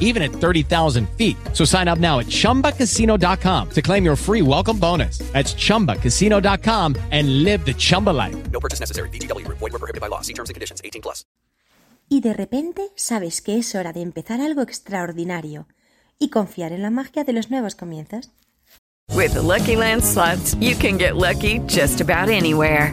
even at 30,000 feet. So sign up now at ChumbaCasino.com to claim your free welcome bonus. That's ChumbaCasino.com and live the Chumba life. No purchase necessary. VGW Group. Void were prohibited by law. See terms and conditions. 18 plus. Y de repente sabes que es hora de empezar algo extraordinario y confiar en la magia de los nuevos comienzos. With the Lucky Land slots, you can get lucky just about anywhere.